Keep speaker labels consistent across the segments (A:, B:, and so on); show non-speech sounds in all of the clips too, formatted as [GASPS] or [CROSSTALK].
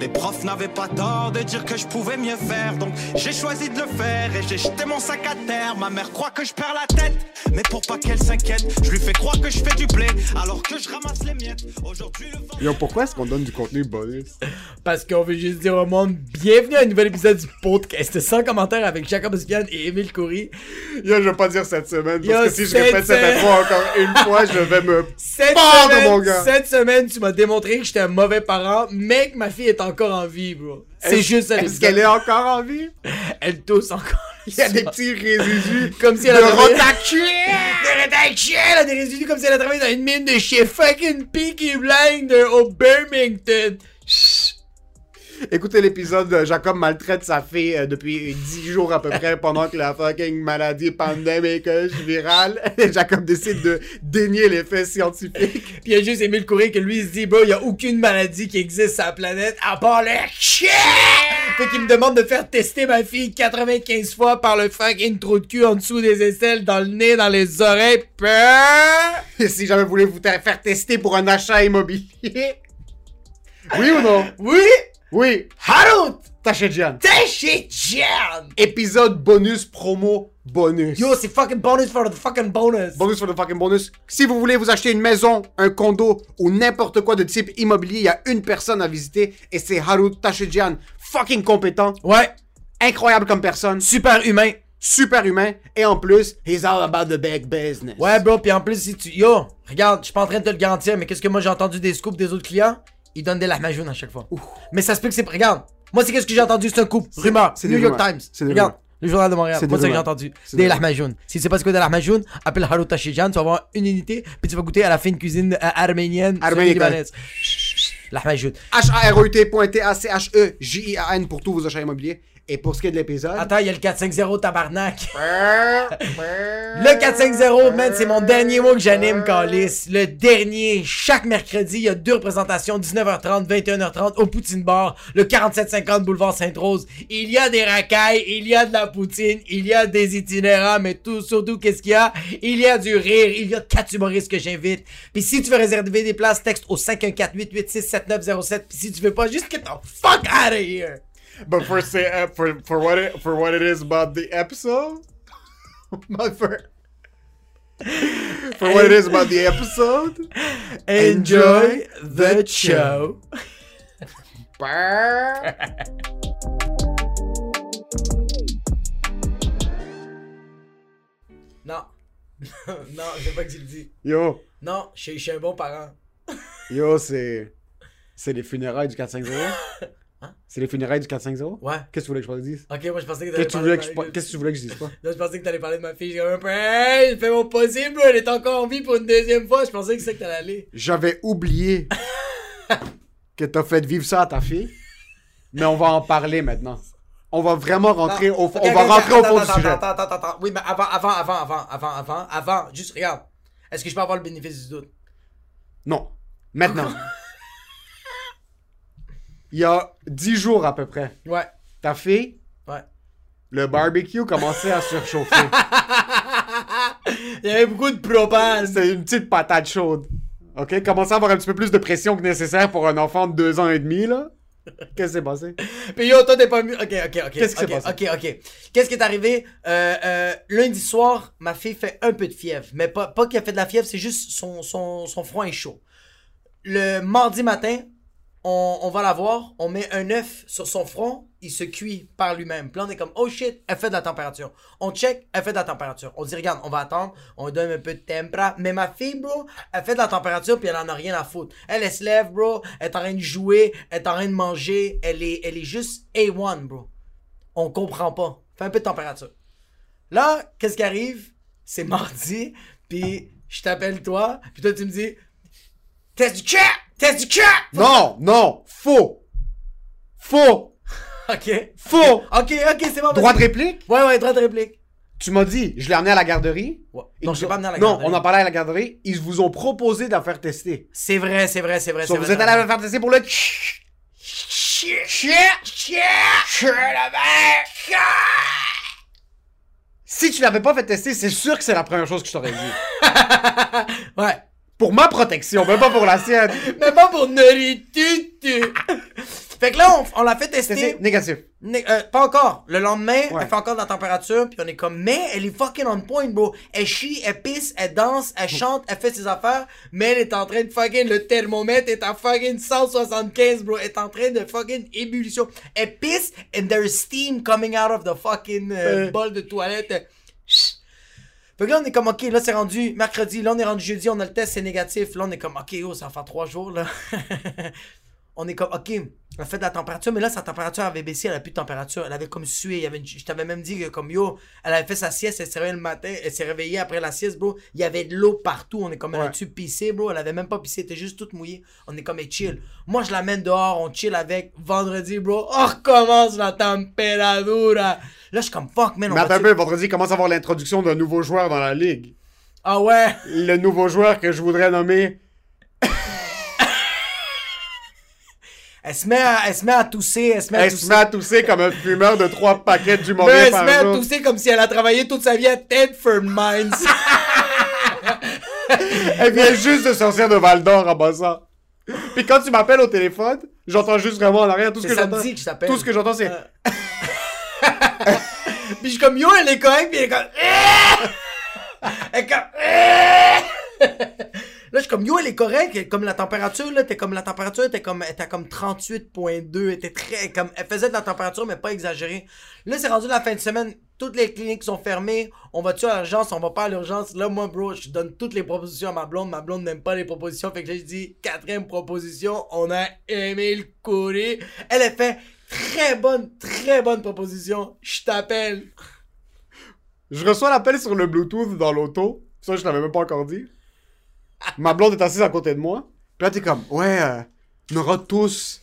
A: Les profs n'avaient pas tort de dire que je pouvais mieux faire, donc j'ai choisi de le faire et j'ai jeté mon sac à terre. Ma mère croit que je perds la tête, mais pour pas qu'elle s'inquiète, je lui fais croire que je fais du blé alors que je ramasse les miettes. Aujourd'hui, le vent.
B: Yo, pourquoi est-ce qu'on donne du contenu bonus?
C: Parce qu'on veut juste dire au monde, bienvenue à un nouvel épisode du podcast sans commentaire avec Jacob Ospian et Émile Coury.
B: Yo, je vais pas dire cette semaine, parce
C: Yo,
B: que si je répète cette
C: semaine-
B: intro encore une fois, je vais me [LAUGHS]
C: Cette semaine,
B: mon gars.
C: cette semaine, tu m'as démontré que j'étais un mauvais parent, mais que ma fille est encore en vie, bro. C'est juste ça.
B: Est-ce qu'elle est encore en vie?
C: Elle tousse encore.
B: Il y a des petits résidus [LAUGHS]
C: Comme si elle avait de rédaction, elle a des résidus comme si elle a travaillé dans une mine de chez fucking Peaky Blinder au Birmingham. Chut.
B: Écoutez l'épisode de Jacob maltraite sa fille euh, depuis 10 jours à peu près pendant que la fucking maladie pandémique virale. Et [LAUGHS] Jacob décide de dénier les faits scientifiques.
C: Puis il a juste Émile Coury que lui il se dit, bro, il y a aucune maladie qui existe sur la planète à part le chien! Fait qu'il me demande de faire tester ma fille 95 fois par le fucking trou de cul en dessous des aisselles, dans le nez, dans les oreilles.
B: Et si jamais vous voulez vous faire tester pour un achat immobilier. Oui ou non?
C: Oui!
B: Oui.
C: Harout! Chez Jan!
B: Épisode bonus promo bonus.
C: Yo, c'est fucking bonus for the fucking bonus!
B: Bonus for the fucking bonus. Si vous voulez vous acheter une maison, un condo ou n'importe quoi de type immobilier, il y a une personne à visiter et c'est Haru Tachedjian. Fucking compétent,
C: Ouais,
B: incroyable comme personne,
C: super humain.
B: super humain et en plus, he's all about the big business.
C: Ouais, bro, pis en plus, si tu. Yo, regarde, je suis pas en train de te le garantir, mais qu'est-ce que moi j'ai entendu des scoops des autres clients? Ils donnent des lahmacun à chaque fois. Mais ça se peut que c'est. Regarde, moi, c'est qu'est-ce que j'ai entendu? C'est un coup. Rumeur.
B: c'est
C: New York
B: rumeurs.
C: Times. Regarde,
B: rumeurs.
C: le journal de Montréal.
B: C'est
C: Moi, c'est que j'ai entendu. Des lahmacun. Si tu sais pas ce que des lahmacun, appelle Haru Tashijan, tu vas avoir une unité, puis tu vas goûter à la fine cuisine euh, arménienne, libanaise. Lahmacun.
B: H-A-R-O-U-T.T-A-C-H-E-J-I-A-N pour tous vos achats immobiliers. Et pour ce qui est de l'épisode?
C: Attends, il y a le 450 tabarnak. [LAUGHS] Le 450, man, c'est mon dernier mot que j'anime, Calis. Le dernier, chaque mercredi, il y a deux représentations, 19h30, 21h30, au Poutine Bar, le 4750 boulevard Sainte-Rose. Il y a des racailles, il y a de la poutine, il y a des itinérants, mais tout, surtout, qu'est-ce qu'il y a? Il y a du rire, il y a quatre humoristes que j'invite. Puis si tu veux réserver des places, texte au 514-886-7907. Puis si tu veux pas, juste get the fuck out of here!
B: But for say uh, for for what it for what it is about the episode, [LAUGHS] but for for what it is about the episode.
C: Enjoy the show. Non. non, je veux pas que tu le dis.
B: Yo,
C: Non, je suis- je suis un bon parent.
B: yo, c'est c'est les funérailles du 450.
C: Hein?
B: C'est les funérailles du 450.
C: Ouais.
B: Qu'est-ce que tu voulais que je te dise?
C: Ok, moi je pensais que
B: Qu'est-ce
C: t'allais
B: que tu
C: parler
B: voulais que je
C: ma-
B: Qu'est-ce que tu voulais que je dise [LAUGHS]
C: Non, je pensais que t'allais parler de ma fille. J'ai un peu, hey, je fais mon possible, elle est encore en vie pour une deuxième fois. Je pensais que c'est que t'allais aller.
B: J'avais oublié [LAUGHS] que t'as fait vivre ça à ta fille, mais on va en parler maintenant. On va vraiment rentrer au on va rentrer au
C: attends,
B: fond du
C: attends,
B: sujet.
C: Attends, attends, attends, attends. Oui, mais avant, avant, avant, avant, avant, avant, avant, juste regarde. Est-ce que je peux avoir le bénéfice du doute?
B: Non. Maintenant. [LAUGHS] Il y a 10 jours à peu près,
C: Ouais.
B: ta fille,
C: Ouais.
B: le barbecue commençait à surchauffer. [LAUGHS]
C: Il y avait beaucoup de propane.
B: C'était une petite patate chaude. OK? Commençait à avoir un petit peu plus de pression que nécessaire pour un enfant de 2 ans et demi, là. Qu'est-ce qui s'est passé?
C: Puis yo, toi t'es pas mieux. Ok, ok, ok.
B: Qu'est-ce qui s'est passé?
C: Ok, ok. Qu'est-ce qui est arrivé? Euh, euh, lundi soir, ma fille fait un peu de fièvre. Mais pas, pas qu'elle fait de la fièvre, c'est juste son, son, son front est chaud. Le mardi matin, on, va la voir, on met un œuf sur son front, il se cuit par lui-même. Puis là, on est comme, oh shit, elle fait de la température. On check, elle fait de la température. On dit, regarde, on va attendre, on lui donne un peu de température. Mais ma fille, bro, elle fait de la température, puis elle en a rien à foutre. Elle, elle se bro, elle est en train de jouer, elle est en train de manger, elle est, elle est juste A1, bro. On comprend pas. Fait un peu de température. Là, qu'est-ce qui arrive? C'est mardi, puis je t'appelle toi, puis toi, tu me dis, test du chat! Test du chat!
B: Non, non, faux. Faux.
C: Ok.
B: Faux.
C: Ok, ok, c'est bon.
B: Droit de réplique?
C: Ouais, ouais, droit de réplique.
B: Tu m'as dit, je l'ai amené à la garderie.
C: Ouais. Non, je l'ai pas amené à la
B: Non,
C: garderie.
B: on en parlait à la garderie. Ils vous ont proposé de la faire tester.
C: C'est vrai, c'est vrai, c'est vrai.
B: So, vous
C: vrai,
B: êtes allé la faire tester pour le... Si tu l'avais pas fait tester, c'est sûr que c'est la première chose que je t'aurais dit. [LAUGHS]
C: Ouais.
B: Pour ma protection, même pas pour la sienne. [LAUGHS]
C: Mais pas pour Noritutu. fait que là, on, on l'a fait tester.
B: Négatif.
C: Né- euh, pas encore. Le lendemain,
B: Ouais.
C: elle fait encore de la température, puis on est comme, mais elle est fucking on point, bro. Elle chie, elle pisse, elle danse, elle chante, elle fait ses affaires, mais elle est en train de fucking, le thermomètre est à fucking 175, bro. Elle est en train de fucking ébullition. Elle pisse, and there's steam coming out of the fucking euh,
B: Euh.
C: bol de toilette. Fait que là, on est comme, ok, là, c'est rendu mercredi, là, on est rendu jeudi, on a le test, c'est négatif. Là, on est comme, ok, oh, ça va faire trois jours, là. [LAUGHS] on est comme, ok, elle a fait de la température, mais là, sa température avait baissé, elle a plus de température. Elle avait comme sué. Il y avait une- Je t'avais même dit que, comme, yo, elle avait fait sa sieste, elle s'est réveillée le matin, elle s'est réveillée après la sieste, bro. Il y avait de l'eau partout. On est comme, elle
B: Ouais.
C: a-tu pissé, bro? Elle avait même pas pissé, elle était juste toute mouillée. On est comme, hey, chill. Moi, je l'amène dehors, on chill avec. Vendredi, bro, on recommence la température. Là, je suis comme, fuck, man, on
B: Mais attends un peu, vendredi commence à avoir l'introduction d'un nouveau joueur dans la ligue.
C: Ah ouais?
B: Le nouveau joueur que je voudrais nommer.
C: Elle se met à, elle se met à tousser, elle se met à
B: Elle se
C: tousser.
B: met à tousser comme un fumeur de trois paquets du mauvais
C: elle se
B: par
C: met à
B: jour.
C: tousser comme si elle a travaillé toute sa vie à Tedford Mines. [LAUGHS]
B: Elle vient juste de sortir de Val d'Or en passant. Puis quand tu m'appelles au téléphone, j'entends juste vraiment en arrière tout ce que j'entends.
C: que.
B: Tout ce que j'entends c'est [LAUGHS]
C: Puis je suis comme yo, elle est correcte, puis elle est comme. [LAUGHS] elle est comme. Là, je suis comme yo, elle est correcte. Comme la température, là, t'es comme la température, t'es comme, était comme 38.2. Elle était très. Comme, elle faisait de la température, mais pas exagérée. Là, c'est rendu la fin de semaine. Toutes les cliniques sont fermées. On va-tu à l'urgence? On va pas à l'urgence? Là, moi, bro, je donne toutes les propositions à ma blonde. Ma blonde n'aime pas les propositions. Fait que je dis, quatrième proposition, on a Émile Coury. Elle a fait très bonne, très bonne proposition. Je t'appelle.
B: Je reçois l'appel sur le Bluetooth dans l'auto. Ça, je l'avais même pas encore dit. Ma blonde est assise à côté de moi. Puis là, t'es comme, ouais, euh, on aura tous.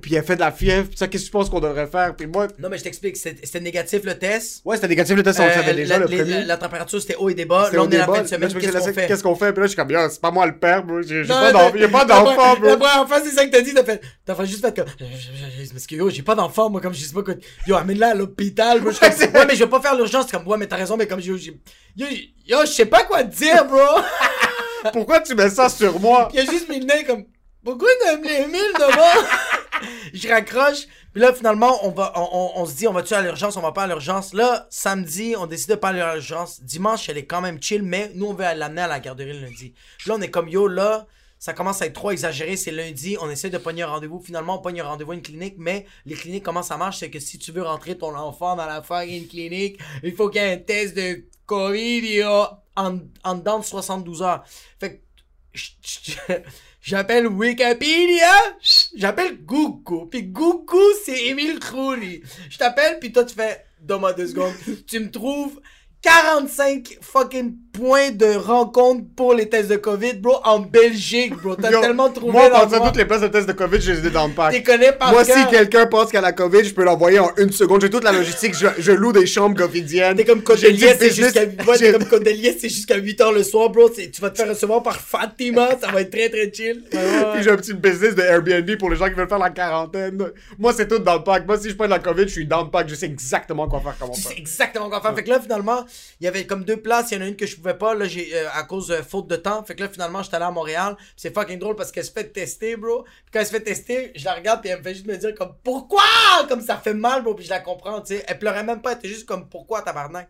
B: Puis elle fait de la fièvre. Puis ça, qu'est-ce que tu penses qu'on devrait faire? Puis moi,
C: Non, mais je t'explique. C'était négatif le test.
B: ouais, c'était négatif le test, on le
C: Euh,
B: savait déjà
C: la,
B: le premier.
C: la- température, c'était haut et.
B: C'était
C: Là, on est la
B: débat.
C: fin de semaine. Qu'est-ce qu'on fait?
B: Qu'est-ce qu'on fait? Puis là, je suis comme, c'est pas moi le père, bro. [LAUGHS] J'ai pas d'enfant. Pas d'enfant, bro.
C: La première fois, c'est ça que t'as dit. T'as fait, t'as fait juste fait comme. Parce que yo, j'ai pas d'enfant, moi, comme je sais pas quoi. Yo, amène-la à l'hôpital. Comme, ouais, mais je vais pas faire l'urgence. Comme, ouais, mais t'as raison, mais comme, yo, yo, yo, je sais pas quoi te dire, bro. [LAUGHS] [LAUGHS]
B: Pourquoi tu mets ça sur moi?
C: Puis il a juste mis le nez comme Pourquoi t'as mis les mille devant Je raccroche. Puis là, finalement, on va, on, on- on se dit, on va-tu à l'urgence, on va pas à l'urgence. Là, samedi, on décide de pas aller à l'urgence. Dimanche, elle est quand même chill, mais nous, on veut l'amener à la garderie le lundi. Puis là, on est comme yo, là, ça commence à être trop exagéré. C'est lundi, on essaie de pogner un rendez-vous. Finalement, on pogne un rendez-vous à une clinique, mais les cliniques, comment ça marche, c'est que si tu veux rentrer ton enfant dans la fucking clinique, il faut qu'il y ait un test de COVID yo, en, en dedans de 72 heures. Fait que [LAUGHS] J'appelle Wikipédia, j'appelle Google, puis Google c'est Émile Khoury. Je t'appelle, puis toi tu fais, donne-moi deux secondes, [LAUGHS] tu me trouves 45 fucking points de rencontre pour les tests de COVID, bro, en Belgique, bro. T'as tellement trouvé
B: Moi, en toutes les places de test de COVID, je les ai dans le pack.
C: T'es connais par
B: Moi, si quelqu'un pense a la COVID, je peux l'envoyer en une seconde. J'ai toute la logistique. Je, je loue des chambres covidiennes.
C: T'es comme Codelier, c'est jusqu'à c'est jusqu'à 8h le soir, bro. Tu vas te faire recevoir par Fatima, ça va être très très chill. [LAUGHS] Ouais.
B: Puis j'ai un petit business de Airbnb pour les gens qui veulent faire la quarantaine. Moi, c'est tout dans le pack. Moi, si je prends de la COVID, je suis dans le pack. Je sais exactement quoi faire, comment
C: Tu
B: faire.
C: sais exactement quoi faire. Fait que là, finalement, il y avait comme deux places. Il y en a une que je pouvais pas, là, j'ai, euh, à cause de faute de temps. Fait que là, finalement, j'étais allé à Montréal. Puis c'est fucking drôle parce qu'elle se fait tester, bro. Puis quand elle se fait tester, je la regarde, puis elle me fait juste me dire, comme, pourquoi? Comme ça fait mal, bro. Puis je la comprends, tu sais. Elle pleurait même pas, elle était juste comme, pourquoi, tabarnak?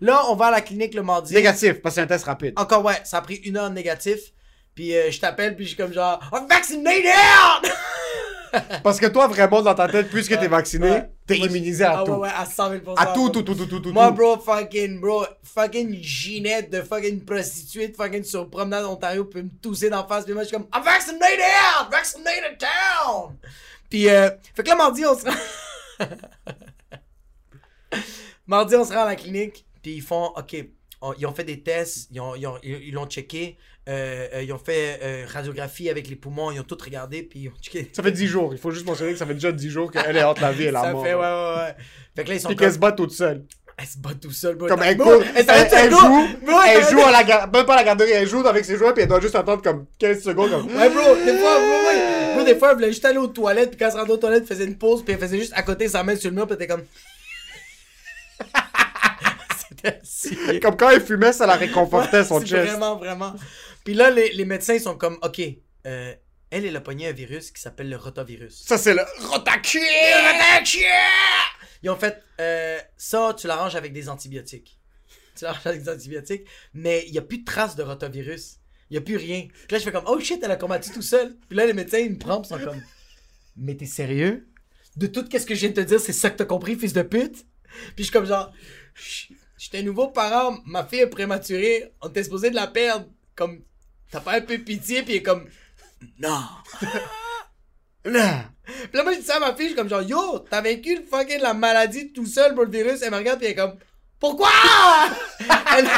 C: Là, on va à la clinique le mardi.
B: Négatif, parce que c'est un test rapide.
C: Encore, ouais, ça a pris une heure négatif. Puis euh, je t'appelle, puis je suis comme genre, I'm vaccinated [LAUGHS] [LAUGHS]
B: Parce que toi, vraiment, dans ta tête, puisque t'es vacciné,
C: Ouais.
B: t'es immunisé à
C: Ah
B: tout.
C: ouais, ouais, à 100 000
B: À tout, tout, tout, tout, tout, tout.
C: Moi, bro, fucking, bro, fucking Ginette de fucking prostituée, fucking sur promenade Ontario peut me tousser d'en face, puis moi, je suis comme, I'm vaccinated! Vaccinated town! Puis, euh, fait que là, mardi, on se rend... [LAUGHS] mardi, on se rend à la clinique, puis ils font, OK, on- ils ont fait des tests, ils ont- ils ont- ils ils l'ont checké, euh, euh, ils ont fait euh, radiographie avec les poumons, ils ont tout regardé, puis ils ont checké.
B: Ça fait 10 jours. Il faut juste mentionner que ça fait déjà 10 jours qu'elle est entre la vie et la
C: Ça
B: mort.
C: fait, ouais, ouais, ouais. Fait que là, ils sont
B: Puis
C: comme...
B: qu'elle se bat toute seule.
C: Elle se bat tout seul, bro.
B: Comme elle court.
C: elle
B: Elle, elle joue. Elle joue à la garderie. Même pas à la garderie. Elle joue avec ses jouets. Puis elle doit juste attendre comme 15 secondes. Comme...
C: Ouais, bro, des fois, bro, ouais. Bro, des fois, elle voulait juste aller aux toilettes, puis quand elle se rendait aux toilettes, elle faisait une pause, puis elle faisait juste à côté sa main sur le mur, puis elle était comme. [LAUGHS] [LAUGHS] J'étais assis.
B: Comme quand il fumait, ça la réconfortait son chest.
C: Vraiment, vraiment. Puis là, les, les médecins, ils sont comme, OK, euh, elle, elle a pogné un virus qui s'appelle le rotavirus.
B: Ça, c'est le rotachi!
C: Ils ont fait, euh, ça, tu l'arranges avec des antibiotiques. Tu l'arranges avec des antibiotiques, mais il n'y a plus de traces de rotavirus. Il n'y a plus rien. Puis là, je fais comme, oh shit, elle a combattu tout seul. Puis là, les médecins, ils me prennent, ils sont comme, mais t'es sérieux? De tout ce que je viens de te dire, c'est ça que t'as compris, fils de pute? Puis je suis comme genre, j'étais nouveau parent, ma fille est prématurée, on était supposé de la perdre. Comme, t'as pas un peu pitié, puis il est comme, non. [LAUGHS]
B: Là.
C: Puis là, moi, je dis ça à ma fille, je suis comme genre, yo, t'as vaincu le fucking la maladie tout seul pour le virus? Elle me regarde, puis elle est comme, pourquoi? [LAUGHS] elle,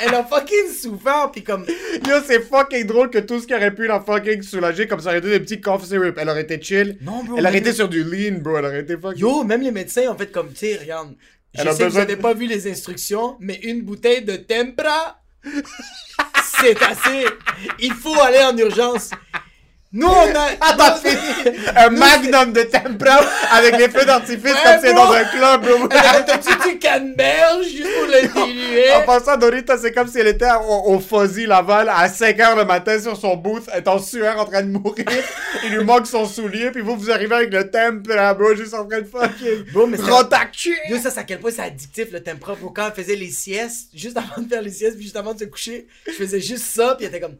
C: elle a fucking souffert, puis comme,
B: Yo, c'est fucking drôle que tout ce qui aurait pu la fucking soulager, comme ça aurait été des petits cough syrup. Elle aurait été chill.
C: non, bro.
B: Elle aurait été sur du lean, bro. Elle aurait été fucking.
C: Yo, même les médecins ont fait comme, tu sais, regarde. Je sais que vous
B: besoin
C: avez
B: de-
C: pas vu les instructions, mais une bouteille de Tempra, [LAUGHS] c'est assez. Il faut aller en urgence. Nous, on a.
B: Attends, fini. Un magnum de tempra avec les feux d'artifice
C: Ouais,
B: comme c'est dans un club, bro.
C: T'as-tu du canneberge juste pour le diluer?
B: En passant, Dorita, c'est comme si elle était au, au Fuzzy Laval à 5h le matin sur son booth, elle est en sueur en train de mourir. [LAUGHS] Il lui manque son soulier, puis vous, vous arrivez avec le tempra, bro, juste en train de fucking.
C: Bro, mais! Yo, ça, c'est à quel point c'est addictif le tempra. Bro, quand elle faisait les siestes, juste avant de faire les siestes, puis juste avant de se coucher, je faisais juste ça, puis elle était comme.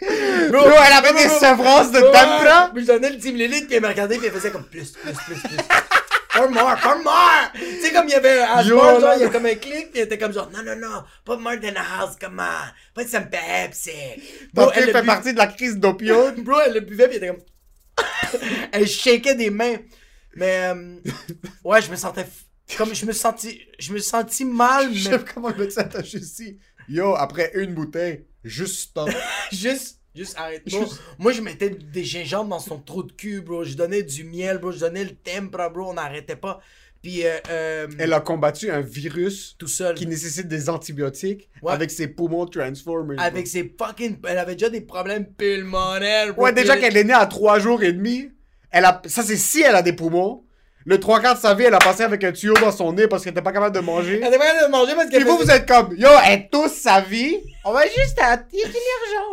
B: Bro, elle avait des sevrances de tempra!
C: Puis je donnais le 10 ml, puis elle me regardait, puis elle faisait comme plus, plus, plus, plus. Pour more, pour more! Tu sais, comme il y avait un genre, il y a comme un clic, puis elle était comme genre, non, non, non, pas more than a house, come on, pas de some Pepsi. Bro, elle
B: fait partie de la crise d'opioïdes.
C: Bro, elle le buvait, puis elle était comme. [COUGHS] elle shakeait des mains. Mais, euh, ouais, je me sentais. Comme je me sentis. Je me sentis mal,
B: Je
C: mais
B: sais comment le médecin t'a dit. Yo, après une bouteille, juste stop. [LAUGHS]
C: juste. Juste arrête. Bro, moi, je mettais des gingembre dans son trou de cul, bro. Je donnais du miel, bro. Je donnais le tempra, bro. On n'arrêtait pas. Puis, euh, euh,
B: Elle a combattu un virus
C: tout seul.
B: qui nécessite des antibiotiques
C: Ouais.
B: avec ses poumons Transformers. bro.
C: Avec ses fucking. Elle avait déjà des problèmes pulmonaires, bro.
B: Ouais, déjà qu'elle est née à 3 jours et demi, elle a... ça c'est si elle a des poumons. Le 3 quarts de sa vie, elle a passé avec un tuyau dans son nez parce qu'elle était pas capable de manger.
C: Elle était pas capable de manger parce
B: Puis
C: qu'elle
B: vous, vous êtes comme, yo, elle tousse sa vie, on va juste à il y a une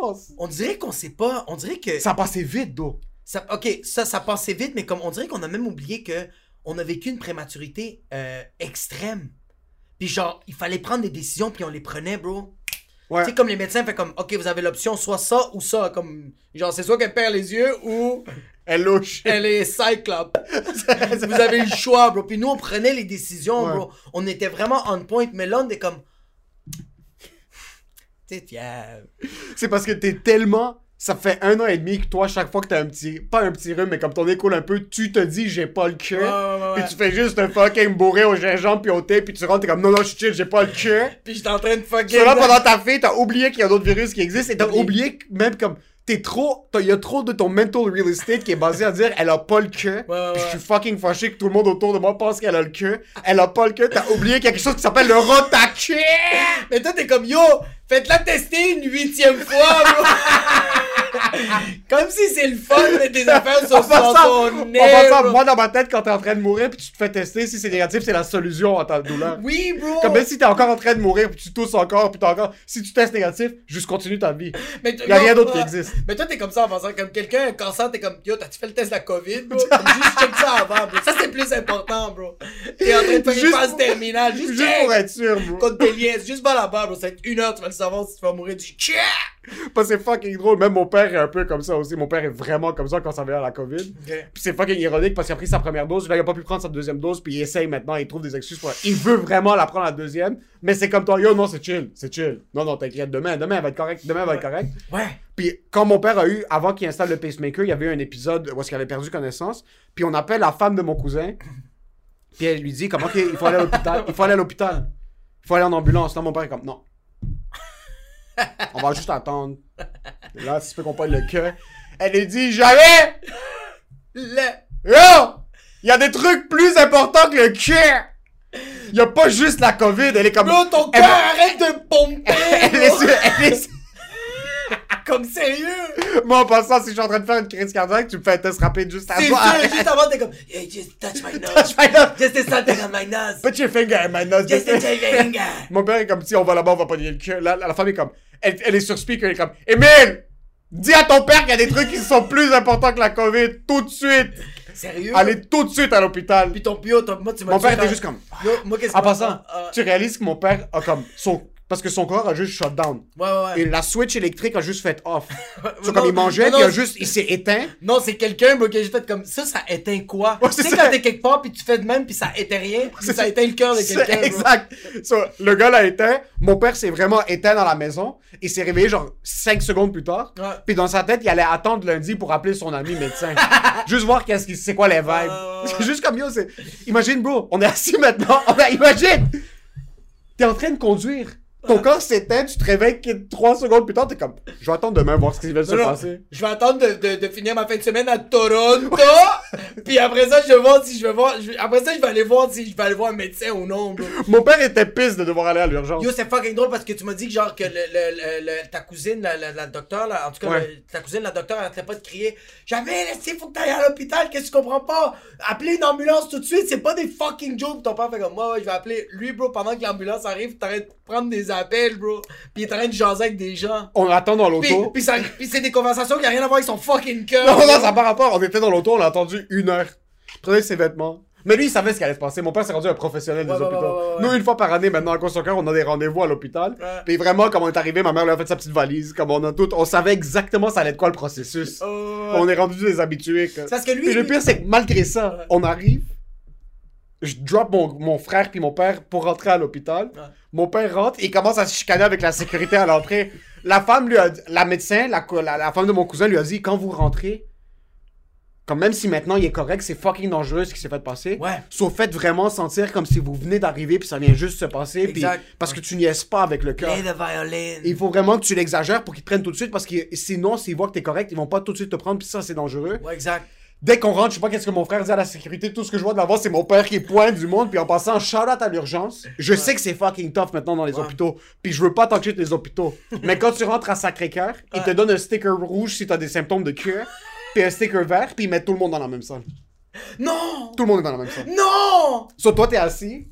B: urgence.
C: On dirait qu'on sait pas. On dirait que.
B: Ça passé vite, d'eau.
C: Ça, ok, ça, ça passait vite, mais comme on dirait qu'on a même oublié que on a vécu une prématurité euh, extrême. Puis genre, il fallait prendre des décisions, puis on les prenait, bro.
B: Ouais.
C: Tu sais, comme les médecins fait comme, ok, vous avez l'option soit ça ou ça. Comme, genre, c'est soit qu'elle perd les yeux ou
B: Elle louche.
C: elle est cyclope. [LAUGHS] vous avez le choix, bro. Puis nous, on prenait les décisions,
B: Ouais.
C: bro. On était vraiment on point, mais là, on est comme. T'es fier.
B: C'est parce que t'es tellement. Ça fait un an et demi que toi, chaque fois que t'as un petit. Pas un petit rhume, mais comme ton écoule un peu, tu te dis j'ai pas le cœur.
C: Ouais, ouais, ouais,
B: Puis tu fais juste un fucking bourré au gingembre puis au thé, puis tu rentres, t'es comme non, non, je suis chill, j'ai pas le cœur.
C: Puis j'étais en train de fucking.
B: Là, pendant ta fille, t'as oublié qu'il y a d'autres virus qui existent et t'as
C: Oublié.
B: même comme. T'es trop. Il y a trop de ton mental real estate qui est basé à dire elle a pas le cœur.
C: Ouais,
B: je suis fucking fâché que tout le monde autour de moi pense qu'elle a le cœur. Elle a pas le cœur. T'as oublié qu'il y a quelque chose qui s'appelle le rotacu.
C: Mais toi, t'es comme, yo, faites-la tester une huitième fois, bro. [LAUGHS] [LAUGHS] Comme si c'est le fun de des affaires sur,
B: en
C: nez.
B: moi dans ma tête, quand t'es en train de mourir puis tu te fais tester, si c'est négatif, c'est la solution à ta douleur.
C: Oui, bro.
B: Comme même si t'es encore en train de mourir puis tu tousses encore puis t'as encore. Si tu testes négatif, juste continue ta vie.
C: Mais
B: Y a rien d'autre qui existe.
C: Mais toi, t'es comme ça en pensant, comme quelqu'un un cancer, t'es comme, yo, t'as-tu fait le test de la COVID, bro? [LAUGHS] Comme juste check ça avant, bro. Ça, c'est plus important, bro. T'es en train de faire une phase terminale. Juste,
B: pour être sûr, bro.
C: Contre tes liens. Juste va là-bas, bro. Ça va être une heure, tu vas le savoir si tu vas mourir. Tu
B: que c'est fucking drôle. Même mon père est un peu comme ça aussi. Mon père est vraiment comme ça quand ça vient à la COVID. Puis c'est fucking ironique parce qu'il a pris sa première dose. Là, il a pas pu prendre sa deuxième dose. Puis il essaye maintenant. Il trouve des excuses pour. Il veut vraiment la prendre la deuxième. Mais c'est comme toi. Yo, non, c'est chill. C'est chill. Non, non, t'inquiète. Demain, demain, elle va être correcte. Demain, elle va être correcte.
C: Ouais.
B: Puis quand mon père a eu, avant qu'il installe le pacemaker, il y avait eu un épisode où est-ce qu'il avait perdu connaissance. Puis on appelle la femme de mon cousin. Puis elle lui dit comment qu'il il faut aller à l'hôpital. Il faut aller à l'hôpital. Il faut aller en ambulance. Là, mon père est comme non. On va juste attendre. Et là, si tu peux qu'on parle le cœur. Elle lui dit jamais!
C: Le.
B: Yo! Il y a des trucs plus importants que le cœur! Il y a pas juste la COVID. Elle est comme.
C: Bro, ton cœur arrête de pomper, [LAUGHS]
B: Elle est sur- elle est sur-
C: Comme sérieux.
B: Moi, en passant, si je suis en train de faire une crise cardiaque, tu me fais un test rapide juste
C: C'est
B: avant.
C: sûr, juste avant, t'es comme, hey, just touch my nose.
B: Touch my nose.
C: Just do something on my nose.
B: Put your finger in my nose.
C: Just your finger.
B: Mon père est comme, si on va là-bas, on va pas nier le cœur. La, la, la femme est comme, elle, elle est sur speaker, elle est comme, Émile! Dis à ton père qu'il y a des trucs qui sont plus importants que la COVID, tout de suite!
C: Sérieux?
B: Allez tout de suite à l'hôpital!
C: Puis ton pio, moi, tu m'as
B: Mon père était juste comme,
C: Yo, moi, qu'est-ce
B: en passant,
C: Ah,
B: tu réalises que mon père a comme, son, parce que son corps a juste shut down.
C: Ouais, ouais, ouais.
B: Et la switch électrique a juste fait off. [LAUGHS]
C: Non,
B: So, comme il mangeait,
C: non,
B: puis il a
C: non,
B: juste, il s'est éteint.
C: Non, c'est quelqu'un, qui a juste fait comme ça, ça éteint quoi?
B: Ouais,
C: tu sais,
B: ça.
C: quand t'es quelque part, puis tu fais de même, puis ça éteint rien, puis ça éteint le cœur de quelqu'un.
B: Exact. So, le gars l'a éteint. Mon père s'est vraiment éteint dans la maison. Il s'est réveillé genre 5 secondes plus tard.
C: Ouais.
B: Puis dans sa tête, il allait attendre lundi pour appeler son ami médecin. [LAUGHS] Juste voir qu'est-ce qui, c'est quoi les vibes. C'est juste comme yo, c'est. Imagine, bro, on est assis maintenant. [LAUGHS] On a- imagine! T'es en train de conduire. Ton corps s'éteint, tu te réveilles 3 secondes plus tard, t'es comme, je vais attendre demain voir ce qui va se
C: Non, non,
B: passer.
C: Je vais attendre de, de, de finir ma fin de semaine à Toronto. puis après ça, je vais voir si je vais voir. je après ça, je vais aller voir si je vais aller voir un médecin ou non, bro.
B: Mon père était pisse de devoir aller à l'urgence.
C: Yo, c'est fucking drôle parce que tu m'as dit que genre que le, le, le- ta cousine, la, la, la docteur, là, en tout cas,
B: Ouais.
C: ta cousine, la docteur, elle pas de crier Jamais, il faut que t'ailles à l'hôpital, qu'est-ce que tu comprends pas? Appelez une ambulance tout de suite, c'est pas des fucking jokes. Ton père fait comme moi, ouais, je vais appeler lui, bro, pendant que l'ambulance arrive, t'arrêtes de prendre des appels, bro. Puis il est en train de jaser avec des gens.
B: On attend dans l'auto.
C: puis, c'est des conversations qui a rien à voir avec son fucking cœur.
B: Non, non, ça n'a pas rapport. On était dans l'auto, on a attendu une heure. Prenait ses vêtements. Mais lui, il savait ce qui allait se passer. Mon père s'est rendu un professionnel des
C: Ouais,
B: hôpitaux.
C: ouais, ouais, ouais.
B: Nous, une fois par année, maintenant, à cause cœur, on a des rendez-vous à l'hôpital. Puis vraiment, comme on est arrivé, ma mère lui a fait sa petite valise. Comme on a tout, on savait exactement ça allait être quoi le processus.
C: Oh,
B: On est rendu des habitués. quoi.
C: Parce que lui.
B: Puis le pire, c'est que malgré ça, on arrive. Je drop mon, mon frère puis mon père pour rentrer à l'hôpital.
C: Ouais.
B: Mon père rentre et il commence à se chicaner avec la sécurité à l'entrée. La femme lui a la médecin, la, la, la femme de mon cousin lui a dit quand vous rentrez, comme même si maintenant il est correct, c'est fucking dangereux ce qui s'est fait passer.
C: Ouais.
B: Sauf faites vraiment sentir comme si vous venez d'arriver puis ça vient juste se passer. puis- parce que tu niaises pas avec le cœur. Il faut vraiment que tu l'exagères pour qu'ils te prennent tout de suite parce que sinon, s'ils voient que t'es correct, ils vont pas tout de suite te prendre puis ça, c'est dangereux.
C: Ouais, exact.
B: Dès qu'on rentre, je sais pas qu'est-ce que mon frère dit à la sécurité, tout ce que je vois de l'avant, c'est mon père qui pointe du monde, puis en passant, shout out à l'urgence. Je sais que c'est fucking tough maintenant dans les
C: Ouais.
B: hôpitaux, puis je veux pas t'enquêter les hôpitaux. [LAUGHS] Mais quand tu rentres à Sacré-Cœur, ils te donnent un sticker rouge si t'as des symptômes de cœur, puis un sticker vert, puis ils mettent tout le monde dans la même salle.
C: Non!
B: Tout le monde est dans la même salle.
C: Non!
B: Soit toi, t'es assis,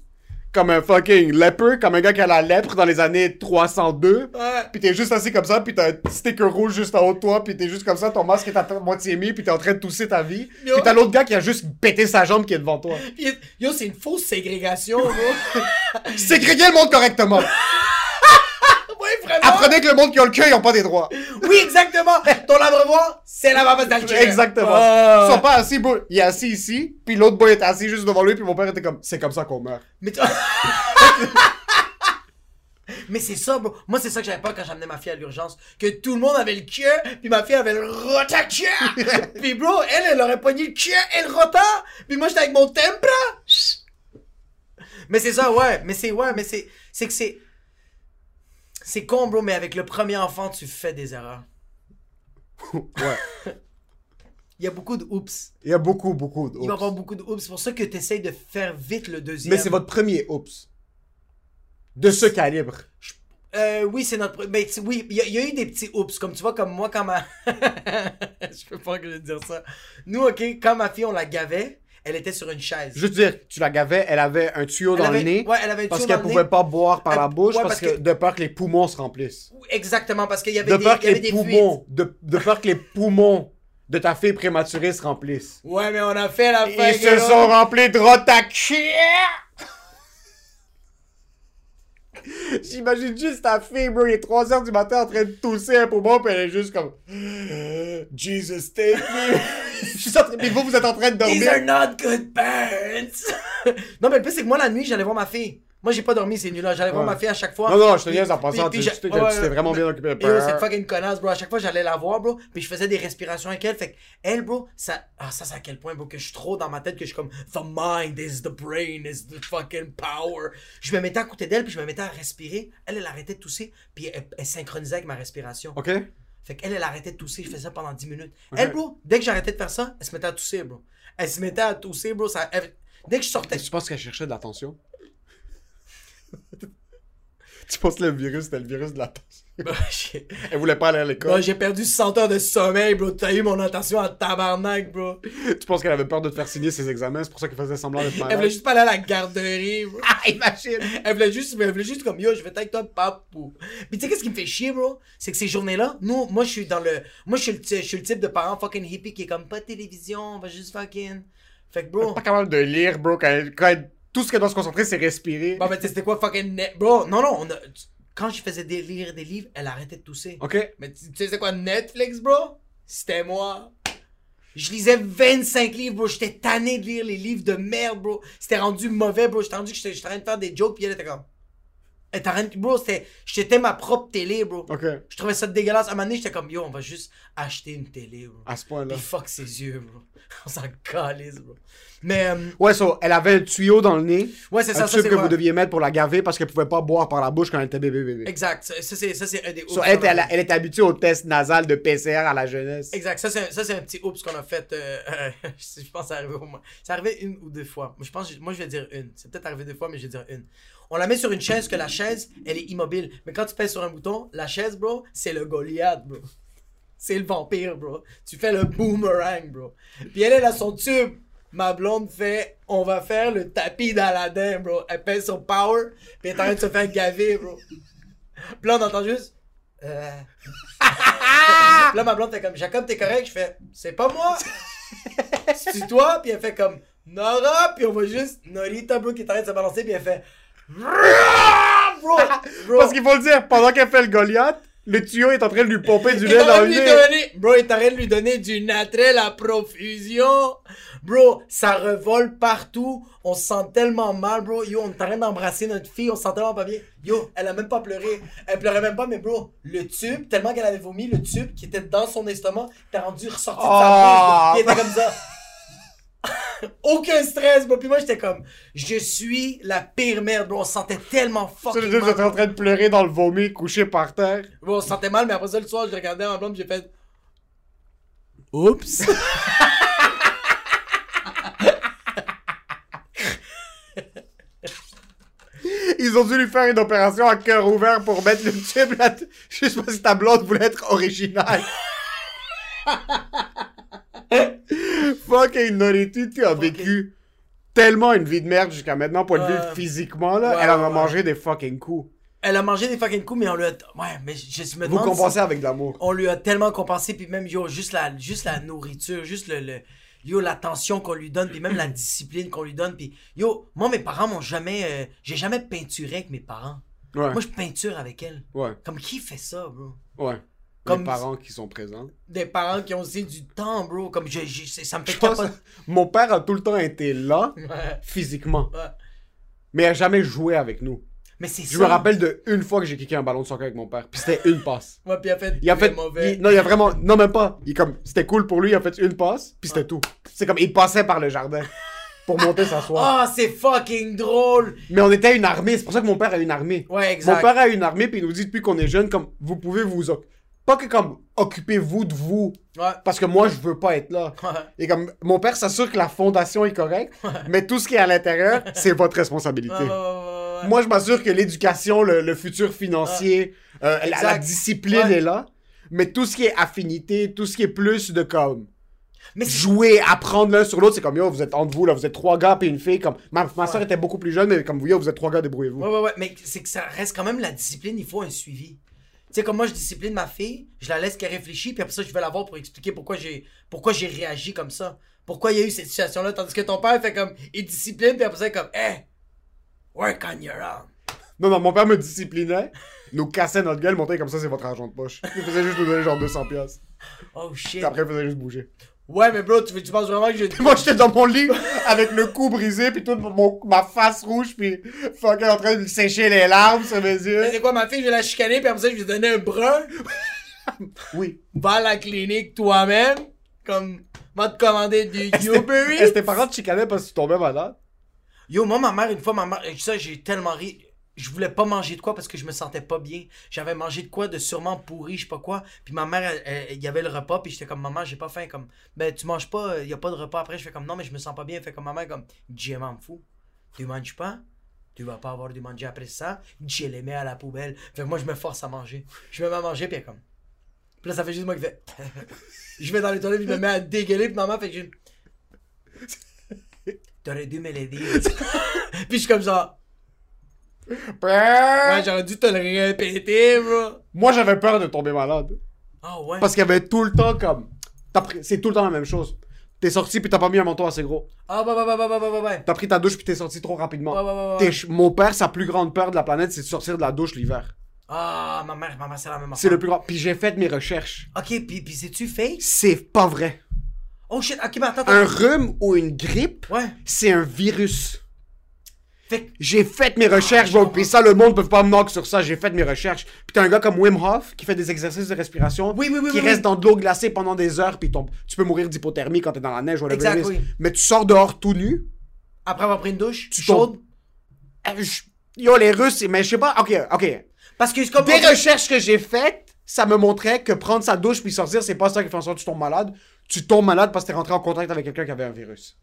B: comme un fucking leper, comme un gars qui a la lèpre dans les années 302,
C: Ouais.
B: Pis t'es juste assis comme ça, pis t'as un petit sticker rouge juste en haut de toi, pis t'es juste comme ça, ton masque est à moitié mis, pis t'es en train de tousser ta vie.
C: Yo.
B: Pis t'as l'autre gars qui a juste pété sa jambe qui est devant toi.
C: Puis, Yo, c'est une fausse ségrégation, bro. [LAUGHS]
B: Ségréguez le monde correctement. [LAUGHS] Apprenez que le monde qui a le cœur, ils ont pas des droits. [LAUGHS]
C: Oui, exactement. Ton abreuvoir, c'est la maman d'Alger.
B: Exactement.
C: Ah.
B: Ils sont pas assis, bro. Il est assis ici, pis l'autre boy était assis juste devant lui, puis mon père était comme, c'est comme ça qu'on meurt.
C: Mais tu- [LAUGHS] Mais c'est ça, bro. Moi, c'est ça que j'avais pas quand j'amenais ma fille à l'urgence. Que tout le monde avait le cœur, puis ma fille avait le rota [LAUGHS] puis bro, elle, elle aurait pogné le cœur et le rota. Puis moi, j'étais avec mon tempra. Mais c'est ça, ouais. Mais c'est, ouais, mais c'est, c'est que c'est, c'est con, bro. Mais avec le premier enfant, tu fais des erreurs. [LAUGHS]
B: ouais. [LAUGHS]
C: Il y a beaucoup de oups.
B: Il y a beaucoup, beaucoup de
C: Il va y avoir
B: oups.
C: beaucoup de oups. C'est pour ça que tu essayes de faire vite le deuxième.
B: Mais c'est votre premier oups. De ce calibre.
C: Euh, oui, c'est notre. Ben, oui, il y, a- il y a eu des petits oups. Comme tu vois, comme moi, quand ma. [LAUGHS] je peux pas que je dire ça. Nous, ok, quand ma fille, on la gavait, elle était sur une chaise.
B: Juste dire, tu la gavais, elle avait un tuyau
C: Elle
B: dans
C: avait-
B: le nez.
C: Ouais, elle avait un
B: Parce
C: tuyau
B: qu'elle
C: dans le
B: pouvait pas boire par la bouche
C: ouais,
B: parce,
C: parce
B: que,
C: que-
B: de peur que les poumons se remplissent.
C: Exactement, parce qu'il y avait
B: De
C: des,
B: peur que
C: y avait
B: les
C: des
B: poumons, de, de peur que les poumons de ta fille prématurée se remplissent.
C: Ouais, mais on a fait la fin.
B: Ils se sont remplis de rotakia. [LAUGHS] J'imagine juste ta fille, bro, il est 3h du matin en train de tousser un poumon, puis elle est juste comme [GASPS] Jesus take me. [LAUGHS] Je suis en train- Puis vous, vous êtes en train de
C: These are
B: dormir.
C: not good parents. [LAUGHS] non, mais le pire, c'est que moi, la nuit, j'allais voir ma fille. Moi, j'ai pas dormi ces nuits-là. J'allais voir ma fille à chaque fois.
B: Non, non, je te niaise en passant, tu- t'es- vraiment bien occupé
C: yo, cette fucking connasse, bro. À chaque fois, j'allais la voir, bro. Puis je faisais des respirations avec elle. Fait elle, bro, ça. Ah, ça, c'est à quel point, bro, que je suis trop dans ma tête que je suis comme. The mind is the brain, is the fucking power. Je me mettais à côté d'elle, puis je me mettais à respirer. Elle, elle arrêtait de tousser, puis elle, elle synchronisait avec ma respiration.
B: Ok?
C: Fait qu'elle, elle arrêtait de tousser. Je faisais ça pendant 10 minutes. Elle, bro, dès que j'arrêtais de faire ça, elle se mettait à tousser, bro. Elle se mettait à tousser, bro. Ça, elle- Dès que je sortais.
B: Que tu penses qu'elle cherchait de l'attention? [LAUGHS] Tu penses que le virus, c'était le virus de l'attention.
C: J'ai-
B: Elle voulait pas aller à l'école.
C: j'ai perdu 100 heures de sommeil, bro. T'as eu mon attention à tabarnak, bro.
B: Tu penses qu'elle avait peur de te faire signer ses examens, c'est pour ça qu'elle faisait semblant d'être
C: Elle voulait juste pas aller à la garderie, bro. [LAUGHS]
B: Ah, imagine!
C: Elle voulait juste, elle voulait juste comme yo, je vais être avec toi, papou. Puis tu sais, qu'est-ce qui me fait chier, bro? C'est que ces journées-là, nous, moi, je suis dans le. Moi, je suis le, ti- je suis le type de parent fucking hippie qui est comme pas de télévision, on va juste fucking. Fait que, bro.
B: Pas capable de lire, bro, quand, quand tout ce qu'elle doit se concentrer, c'est respirer.
C: Bon, tu sais, c'était quoi fucking net? Bro, non, non, on a- quand je faisais des, lire des livres, elle arrêtait de tousser.
B: Ok?
C: Mais tu sais, c'est quoi Netflix, bro? C'était moi. Je lisais 25 livres, bro. J'étais tanné de lire les livres de merde, bro. C'était rendu mauvais, bro. J'étais rendu que j'étais j'étais en train de faire des jokes, puis elle était comme. Elle était en train de- Bro, c'était. J'étais ma propre télé, bro.
B: Ok.
C: Je trouvais ça dégueulasse. À un moment donné, j'étais comme, yo, on va juste acheter une télé, bro.
B: À ce point-là.
C: Puis fuck ses yeux, bro. [LAUGHS] On s'en calisse, bro. Mais, euh,
B: Ouais, so, elle avait un tuyau dans le nez.
C: ouais, c'est ça,
B: un
C: ça, c'est
B: que vous deviez mettre pour la gaver parce qu'elle pouvait pas boire par la bouche quand elle était bébé bébé.
C: Exact. Ça, c'est ça, c'est un des.
B: So, elle, était,
C: a
B: elle,
C: fait.
B: elle était habituée au test nasal de PCR à la jeunesse.
C: Exact, ça c'est un, ça, c'est un petit oups qu'on a fait. euh, euh, [LAUGHS] je pense que c'est arrivé au moins. C'est arrivé une ou deux fois. Je pense, moi je vais dire une. C'est peut-être arrivé deux fois, mais je vais dire une. On la met sur une chaise que la chaise, elle est immobile. Mais quand tu pèses sur un bouton, la chaise, bro, c'est le Goliath, bro. C'est le vampire, bro. Tu fais le boomerang, bro. Puis elle, elle a son tube. Ma blonde fait, on va faire le tapis d'Aladin, bro. Elle pèse sur power, puis elle est en train de se faire gaver, bro. Puis là, on entend juste. Euh... Là, ma blonde fait comme Jacob, t'es correct? Je fais C'est pas moi! C'est toi? Puis elle fait comme Nora, puis on voit juste Norita, bro, qui est en train de se balancer, puis elle fait Bro! [LAUGHS] Bro!
B: Parce qu'il faut le dire, pendant qu'elle fait le Goliath, le tuyau est en train de lui pomper du lait dans le nez.
C: donner, bro, il est en train de lui donner du naturel à profusion. Bro, ça revole partout. On se sent tellement mal, bro. Yo, on est en train d'embrasser notre fille. On se sent tellement pas bien. Yo, elle a même pas pleuré. Elle pleurait même pas, mais bro, le tube, tellement qu'elle avait vomi, le tube qui était dans son estomac, t'as rendu ressorti de sa bouche. Il était comme ça. [LAUGHS] Aucun stress, bro. Puis moi, j'étais comme, je suis la pire merde, bro. On se sentait tellement
B: Tu
C: fucking
B: sais,
C: mal.
B: j'étais en train de pleurer dans le vomi, couché par terre.
C: Bon, on se sentait mal, mais après ça, le soir, je regardais ma blonde, j'ai fait. Oups!
B: Ils ont dû lui faire une opération à cœur ouvert pour mettre le tube là Juste parce que ta blonde voulait être originale. [LAUGHS] Fucking Nority, tu as vécu tellement une vie de merde jusqu'à maintenant, point de vue
C: Euh,
B: physiquement, là.
C: ouais,
B: elle en a
C: ouais.
B: mangé des fucking coups.
C: Elle a mangé des fucking coups, mais on lui a. Ouais, mais je, je me
B: Vous
C: demande.
B: compensez
C: si-
B: avec de l'amour.
C: On lui a tellement compensé, puis même, yo, juste la, juste la nourriture, juste le. le yo, l'attention qu'on lui donne, puis même la discipline qu'on lui donne, puis yo, moi, mes parents m'ont jamais. euh, J'ai jamais peinturé avec mes parents.
B: Ouais,
C: Moi, je peinture avec elle.
B: ouais,
C: Comme qui fait ça, bro?
B: ouais.
C: Comme-
B: Les parents qui sont présents.
C: Des parents qui ont aussi du temps, bro. Comme je, je- ça me fait
B: Je pense mon père a tout le temps été là,
C: Ouais,
B: physiquement,
C: ouais.
B: mais il a jamais joué avec nous.
C: Mais c'est ça.
B: Je me rappelle de une fois que j'ai kické un ballon de soccer avec mon père, puis c'était une passe.
C: Ouais, puis il a fait.
B: Il a fait.
C: mauvais.
B: il- non, il a vraiment. Non, même pas. Il comme. C'était cool pour lui, il a fait une passe, puis c'était tout. C'est comme. Il passait par le jardin pour monter s'asseoir.
C: Ah, c'est fucking drôle!
B: Mais on était une armée, c'est pour ça que mon père a une armée.
C: Ouais, exact.
B: Mon père a une armée, puis il nous dit depuis qu'on est jeune, comme. Vous pouvez vous. Pas que comme. Occupez-vous de vous,
C: Ouais.
B: parce que moi, je veux pas être là.
C: Ouais.
B: Et comme. Mon père s'assure que la fondation est correcte, mais tout ce qui est à l'intérieur, [LAUGHS] c'est votre responsabilité. Moi, je m'assure que l'éducation, le, le futur financier, euh, la, discipline est là. Mais tout ce qui est affinité, tout ce qui est plus de comme
C: Mais
B: jouer, apprendre l'un sur l'autre, c'est comme yo, vous êtes entre vous là, vous êtes trois gars et une fille. Comme ma, ma soeur était beaucoup plus jeune, mais comme vous, yo, vous êtes trois gars, débrouillez-vous.
C: Ouais, ouais, ouais, mais c'est que ça reste quand même la discipline, il faut un suivi. Tu sais, comme moi, je discipline ma fille, je la laisse qu'elle réfléchisse, puis après ça, je vais la voir pour expliquer pourquoi j'ai pourquoi j'ai réagi comme ça. Pourquoi il y a eu cette situation-là, tandis que ton père fait comme, il discipline, puis après ça, il est comme, hey, work on your own.
B: Non, non, mon père me disciplinait, nous cassait notre gueule, montait comme ça, c'est votre argent de poche. Il faisait juste nous donner genre 200 pièces.
C: Oh shit.
B: Puis après, il faisait juste bouger.
C: Ouais, mais bro, tu, tu penses vraiment que j'ai.
B: Moi, j'étais dans mon lit avec le cou brisé, puis toute mon, ma face rouge, puis fucking en train de sécher les larmes sur mes yeux.
C: Mais c'est quoi, ma fille, je vais la chicaner, puis après ça, je vais lui donner un brun? [LAUGHS]
B: Oui.
C: Va à la clinique toi-même. Comme, va te commander du Uber
B: Est-ce que tes parents te chicanaient parce que tu tombais malade?
C: Yo, moi, ma mère, une fois, ma mère, ça, j'ai tellement ri. Je voulais pas manger de quoi parce que je me sentais pas bien. J'avais mangé de quoi de sûrement pourri, je sais pas quoi. Puis ma mère, il y avait le repas, puis j'étais comme, maman, j'ai pas faim. Comme, ben, tu manges pas, il y a pas de repas après. Je fais comme, non, mais je me sens pas bien. Fait comme, maman, comme, je m'en fous. Tu manges pas? Tu vas pas avoir du manger après ça? Je les mets à la poubelle. Fait que moi, je me force à manger. Je me mets à manger, puis comme. Puis là, ça fait juste moi qui fais. [LAUGHS] je vais dans les toilettes, puis je me mets à dégueuler, puis maman fait que je. T'aurais dû me le dire. [LAUGHS] puis je suis comme ça ouais, j'aurais dû te le répéter, bro.
B: Moi, j'avais peur de tomber malade.
C: Ah ouais?
B: Parce qu'il y avait tout le temps comme. C'est tout le temps la même chose. T'es sorti puis t'as pas mis un manteau assez gros.
C: Ah bah bah bah bah bah bah bah.
B: T'as pris ta douche puis t'es sorti trop rapidement.
C: Ouais, ouais, ouais,
B: Mon père, sa plus grande peur de la planète, c'est de sortir de la douche l'hiver.
C: Ah, ma mère, ma mère, c'est la même
B: C'est le plus grand. Puis j'ai fait mes recherches.
C: Ok, puis, puis c'est-tu fake?
B: C'est pas vrai.
C: Oh shit, ok, mais attends, attends.
B: Un rhume ou une grippe,
C: ouais.
B: c'est un virus.
C: Fait que.
B: J'ai fait mes recherches, bro. Puis ça, le monde peut pas me knock sur ça. J'ai fait mes recherches. Puis t'as un gars comme Wim Hof qui fait des exercices de respiration.
C: Oui, oui, oui,
B: Qui
C: oui,
B: reste
C: oui.
B: dans de l'eau glacée pendant des heures. Puis tombe. Tu peux mourir d'hypothermie quand t'es dans la neige. whatever
C: Exact, oui.
B: Mais tu sors dehors tout nu.
C: Après avoir pris une douche,
B: Tu
C: chaude.
B: Euh, Yo, les Russes, mais je sais pas. Ok, ok.
C: Parce que comme.
B: Des recherches que j'ai faites, ça me montrait que prendre sa douche puis sortir, c'est pas ça qui fait en sorte que tu tombes malade. Tu tombes malade parce que t'es rentré en contact avec quelqu'un qui avait un virus.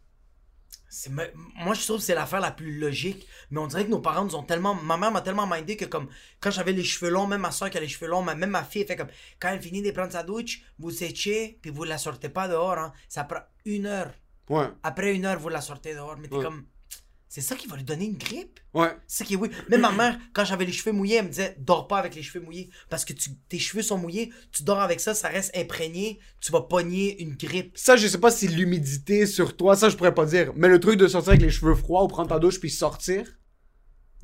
C: Moi, je trouve que c'est l'affaire la plus logique. Mais on dirait que nos parents nous ont tellement. Ma mère m'a tellement mindé que, comme, quand j'avais les cheveux longs, même ma soeur qui a les cheveux longs, même ma fille, elle fait comme, quand elle finit de prendre sa douche, vous séchez, puis vous la sortez pas dehors, hein. Ça prend une heure.
B: Ouais,
C: Après une heure, vous la sortez dehors. Mais t'es
B: Ouais.
C: comme. C'est ça qui va lui donner une grippe?
B: ouais.
C: C'est ça qui est oui. Même ma mère, quand j'avais les cheveux mouillés, elle me disait dors pas avec les cheveux mouillés. Parce que tu- tes cheveux sont mouillés, tu dors avec ça, ça reste imprégné, tu vas pogner une grippe.
B: Ça, je sais pas si l'humidité sur toi, ça, je pourrais pas dire. Mais le truc de sortir avec les cheveux froids ou prendre ta douche puis sortir.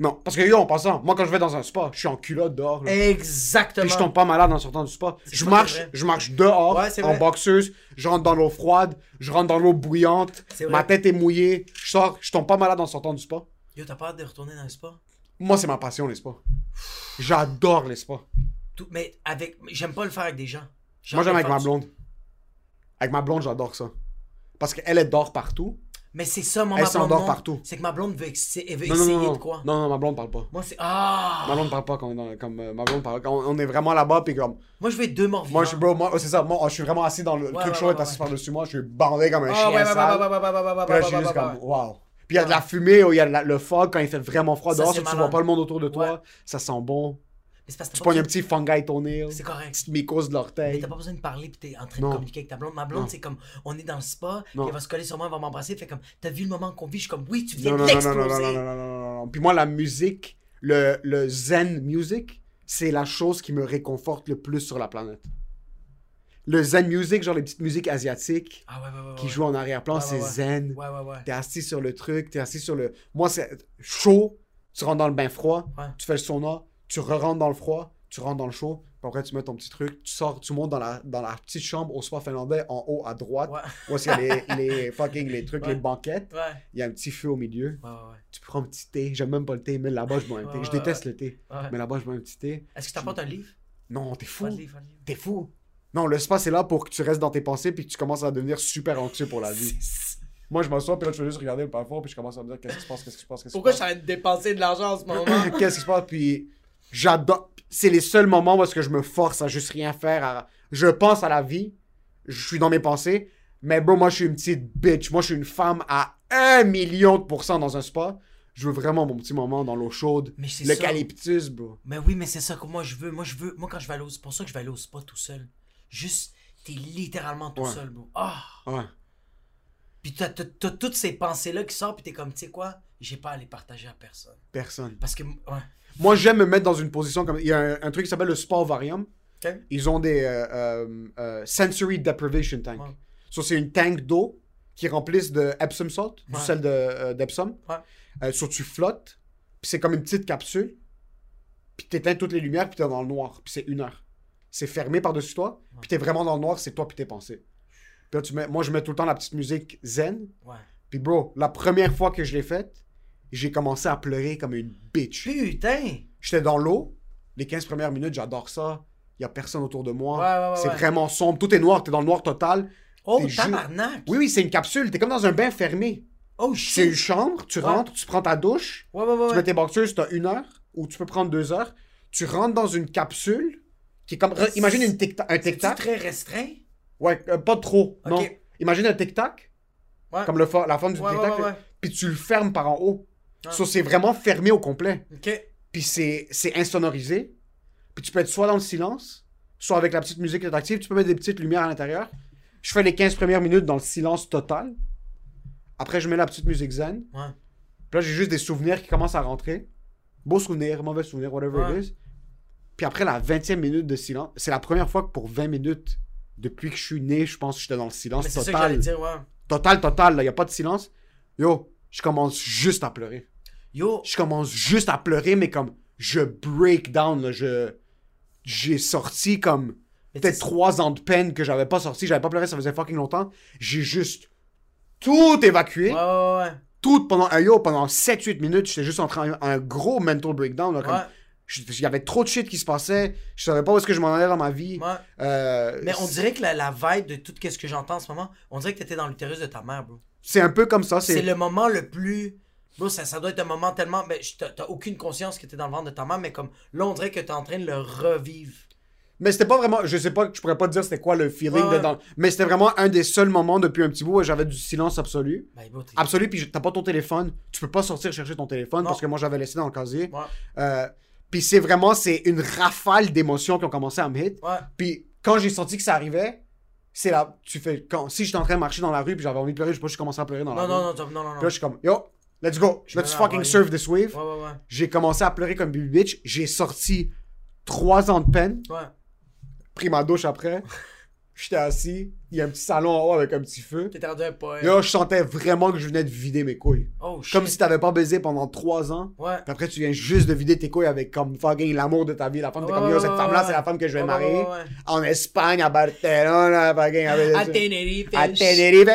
B: Non. Parce que yo, en passant, moi, quand je vais dans un spa, je suis en culotte dehors. là.
C: Exactement.
B: Puis je tombe pas malade en sortant du spa. Je marche, je marche dehors,
C: Ouais,
B: en boxeuse, je rentre dans l'eau froide, je rentre dans l'eau bouillante, ma tête est mouillée, je sors, je tombe pas malade en sortant du spa.
C: Yo, t'as pas hâte de retourner dans le spa?
B: Moi, c'est ma passion, les spas. J'adore les spas.
C: Tout- mais avec. J'aime pas le faire avec des gens.
B: Moi, j'aime avec ma blonde. Avec ma blonde, j'adore ça. Parce qu'elle, elle dort partout.
C: Mais c'est ça, moi,
B: Elle
C: ma blonde.
B: s'endort
C: non.
B: partout.
C: C'est que ma blonde veut, ex- elle veut
B: Non, non,
C: essayer
B: non, non.
C: de quoi?
B: Non, non, ma blonde parle pas.
C: Moi, c'est. Ah!
B: Ma blonde parle pas quand on est dans, comme, euh, ma blonde parle, quand on est vraiment là-bas, puis comme,
C: Moi, je veux être deux morts
B: moi, je suis,
C: vivants.
B: bro, moi, c'est ça, moi, je suis vraiment assis dans le, le
C: Ouais,
B: truc
C: ouais,
B: chaud,
C: ouais,
B: est assis
C: ouais.
B: par-dessus moi, je suis bandé comme un
C: Ah,
B: chien
C: ouais, ouais, ouais,
B: sale.
C: ouais, ouais, ouais, ouais, ouais, ouais,
B: Puis là, je
C: ouais,
B: suis juste
C: ouais,
B: comme,
C: ouais.
B: wow. Puis il y a de la fumée, ou il y a de la- le fog quand il fait vraiment froid
C: Ça,
B: dehors,
C: c'est
B: tu
C: malade.
B: vois pas le monde autour de toi,
C: Ouais.
B: ça sent bon.
C: Mais
B: Tu pognes un petit fungi toenail,
C: C'est correct.
B: petite mycose de
C: Mais
B: l'orteil.
C: t'as pas besoin de parler pis t'es en train de communiquer avec ta blonde. Ma blonde, c'est comme, on est dans le spa, puis elle va se coller sur moi, elle va m'embrasser, fait comme, t'as vu le moment qu'on vit? Je suis comme, oui, tu viens
B: Non,
C: de
B: non, non, non, non, non, non, non, non, non, non. Puis moi, la musique, le, le zen music, c'est la chose qui me réconforte le plus sur la planète. Le zen music, genre les petites musiques asiatiques
C: Ah ouais, ouais, ouais.
B: qui jouent en arrière-plan, c'est zen.
C: Ouais, ouais, ouais.
B: T'es assis sur le truc, t'es assis sur le... Moi, c'est chaud, tu rentres dans le bain froid, tu fais le sauna, tu re-rentres dans le froid, tu rentres dans le chaud, puis après tu mets ton petit truc, tu sors, tu montes dans la, dans la petite chambre au spa finlandais en haut à droite,
C: Ouais,
B: où qu'il y a les, [LAUGHS] les fucking les trucs,
C: Ouais.
B: les banquettes,
C: ouais,
B: il y a un petit feu au milieu,
C: ouais, ouais.
B: tu prends un petit thé, j'aime même pas le thé, mais là-bas je bois un thé. Je déteste le thé,
C: ouais.
B: mais là-bas je bois un petit thé.
C: Est-ce que t'apportes un livre?
B: Non, t'es fou. T'es fou. Non, le spa c'est là pour que tu restes dans tes pensées puis que tu commences à devenir super anxieux pour la vie. [LAUGHS] Moi je m'assois puis là je fais juste regarder le plafond puis je commence à me dire qu'est-ce qui se passe, qu'est-ce qui se passe, qu'est-ce qui se
C: Pourquoi je
B: passe?
C: suis en train de dépenser de l'argent en ce moment? [CLEARS THROAT]
B: Qu'est-ce qui se passe? Puis j'adore. C'est les seuls moments où est-ce que je me force à juste rien faire. à- Je pense à la vie, je suis dans mes pensées, mais bro moi je suis une petite bitch. Moi je suis une femme à un million de pourcents dans un spa. Je veux vraiment mon petit moment dans l'eau chaude.
C: Mais c'est ça.
B: L'eucalyptus, bro.
C: Mais oui, mais c'est ça que moi je veux. Moi, je veux. Moi, quand je vais aller au c'est pour ça que je vais aller au spa tout seul. Juste, t'es littéralement tout
B: Ouais.
C: seul, bro. Ah!
B: Ouais.
C: Puis t'as, t'as- t'as toutes ces pensées-là qui sortent, puis t'es comme, tu sais quoi? J'ai pas à les partager à personne.
B: Personne.
C: Parce que, ouais.
B: Moi, j'aime me mettre dans une position comme. Il y a un, un truc qui s'appelle le Spa Ovarium.
C: Ok.
B: Ils ont des euh, euh, euh, Sensory Deprivation Tank.
C: Ouais.
B: So, c'est une tank d'eau qui remplissent de Epsom salt, du
C: Ouais.
B: sel de, euh, d'Epsom.
C: Ouais.
B: Euh, so, tu flottes, puis c'est comme une petite capsule. Puis t'éteins toutes les lumières, puis t'es dans le noir. Puis c'est une heure. C'est fermé par-dessus toi, puis t'es vraiment dans le noir, c'est toi puis tes pensées. Puis là, tu mets, moi, je mets tout le temps la petite musique zen.
C: Ouais.
B: Puis bro, la première fois que je l'ai faite, j'ai commencé à pleurer comme une bitch.
C: Putain!
B: J'étais dans l'eau. Les 15 premières minutes, j'adore ça. Il y a personne autour de moi.
C: Ouais, ouais, ouais,
B: c'est
C: ouais.
B: vraiment sombre. Tout est noir. T'es dans le noir total.
C: Oh, tabarnak!
B: Oui, oui, c'est une capsule. T'es comme dans un bain fermé.
C: Oh,
B: C'est une
C: shit!
B: chambre. Tu rentres, tu prends ta douche.
C: Ouais, ouais, ouais.
B: Tu mets tes boxers, t'as une heure. Ou tu peux prendre deux heures. Tu rentres dans une capsule qui est comme. re- Imagine une tic un
C: C'est
B: tic-tac.
C: très restreint?
B: Ouais, euh, pas trop. Non. Imagine un tic-tac. Comme le la forme du tic-tac. Puis tu le fermes par en haut.
C: Ah.
B: So, c'est vraiment fermé au complet. Puis c'est c'est insonorisé. Puis tu peux être soit dans le silence, soit avec la petite musique interactive. Tu peux mettre des petites lumières à l'intérieur. Je fais les 15 premières minutes dans le silence total. Après, je mets la petite musique zen.
C: Ouais.
B: Puis là, j'ai juste des souvenirs qui commencent à rentrer. Beaux souvenirs, mauvais souvenirs, whatever
C: Ouais.
B: it is. Puis après la 20e minute de silence, c'est la première fois que pour 20 minutes, depuis que je suis né, je pense que j'étais dans le silence
C: Mais c'est ça que
B: total.
C: dire, ouais.
B: Total, total, là, y a pas de silence. Yo, je commence juste à pleurer.
C: Yo,
B: Je commence juste à pleurer, mais comme je break down, là, je j'ai sorti comme peut-être trois ans de peine que j'avais pas sorti, j'avais pas pleuré, ça faisait fucking longtemps. J'ai juste tout évacué,
C: Ouais, ouais, ouais.
B: tout pendant un yo, pendant 7-8 minutes, j'étais juste en train un gros mental breakdown. Là, comme, Il y avait trop de shit qui se passait, je savais pas où est-ce que je m'en allais dans ma vie.
C: ouais.
B: Euh,
C: Mais on dirait que la, la vibe de tout ce que j'entends en ce moment, on dirait que t'étais dans l'utérus de ta mère, bro.
B: C'est un peu comme ça.
C: C'est le moment le plus. Bro, ça, ça doit être un moment tellement. Mais je- t'as aucune conscience que t'es dans le ventre de ta mère, mais comme là, on dirait que t'es en train de le revivre.
B: Mais c'était pas vraiment, je sais pas, je pourrais pas te dire c'était quoi le feeling
C: Ouais,
B: dedans. Mais c'était vraiment un des seuls moments depuis un petit bout où j'avais du silence absolu.
C: Ben, bro,
B: Absolu, puis t'as pas ton téléphone. Tu peux pas sortir chercher ton téléphone
C: Non.
B: parce que moi j'avais laissé dans le casier.
C: Ouais,
B: Euh, puis c'est vraiment, c'est une rafale d'émotions qui ont commencé à me hit.
C: ouais.
B: Puis quand j'ai senti que ça arrivait, c'est là, tu fais, quand, si j'étais en train de marcher dans la rue puis j'avais envie de pleurer, je sais pas, je commençais à pleurer dans la
C: Non,
B: rue.
C: non, non, non, non, non.
B: Puis là, je suis comme, yo, let's go,
C: Je
B: let's fucking surf this wave.
C: Ouais, ouais, ouais.
B: J'ai commencé à pleurer comme baby bitch. J'ai sorti trois ans de peine.
C: Ouais.
B: pris ma douche après. [LAUGHS] J'étais assis. Il y a un petit salon en haut avec un petit feu.
C: T'étais rendu un poème.
B: Là, je sentais vraiment que je venais de vider mes couilles.
C: Oh, shit.
B: Comme si t'avais pas baisé pendant trois ans.
C: Ouais.
B: Puis après, tu viens juste de vider tes couilles avec comme fucking l'amour de ta vie. La femme, t'es comme yo, cette femme-là, c'est la femme que je vais marier. En Espagne, à Barcelona, fucking.
C: À Tenerife.
B: à Tenerife.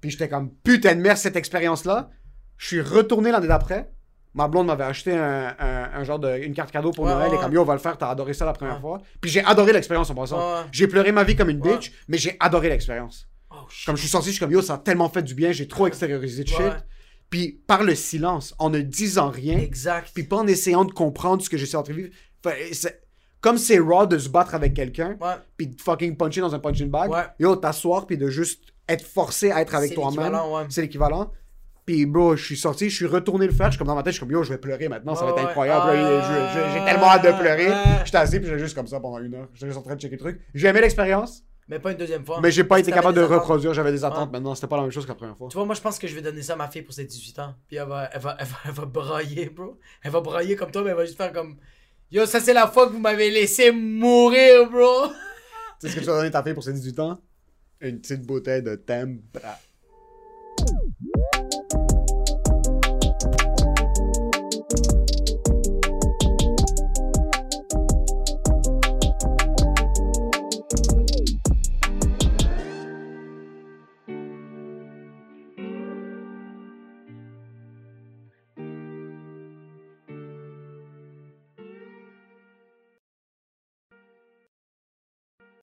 B: Puis j'étais comme putain de merde cette expérience-là. Je suis retourné l'année d'après. Ma blonde m'avait acheté un, un- un genre de une carte cadeau pour
C: Ouais,
B: Noël
C: ouais,
B: et comme yo, on va le faire, t'as adoré ça la première
C: Ouais.
B: fois. Puis j'ai adoré l'expérience en passant. J'ai pleuré ma vie comme une bitch, mais j'ai adoré l'expérience.
C: Oh.
B: Comme je suis sorti, je suis comme yo, ça a tellement fait du bien, j'ai trop extériorisé de shit. Puis par le silence, en ne disant rien,
C: Exact.
B: puis pas en essayant de comprendre ce que j'essaie de vivre. Comme c'est raw de se battre avec quelqu'un, puis de fucking puncher dans un punching bag, yo, t'asseoir, puis de juste être forcé à être avec toi-même.
C: ouais.
B: C'est l'équivalent. Puis, bro, je suis sorti, je suis retourné le faire. Je suis comme dans ma tête, je suis comme yo, je vais pleurer maintenant, ça va être incroyable. J'ai tellement hâte de pleurer. J'étais assis, puis j'étais juste comme ça pendant une heure. J'étais juste en train de checker le truc. J'ai aimé l'expérience,
C: Mais pas une deuxième fois.
B: mais j'ai pas été capable de reproduire. J'avais des attentes maintenant, c'était pas la même chose que la première fois.
C: Tu vois, moi, je pense que je vais donner ça à ma fille pour ses 18 ans. Puis elle va, elle va, elle va, elle va brailler, bro. Elle va brailler comme toi, mais elle va juste faire comme. Yo, ça, c'est la fois que vous m'avez laissé mourir, bro. [LAUGHS]
B: Tu sais ce que tu vas donner à ta fille pour ses 18 ans? Une petite bouteille de Tempra.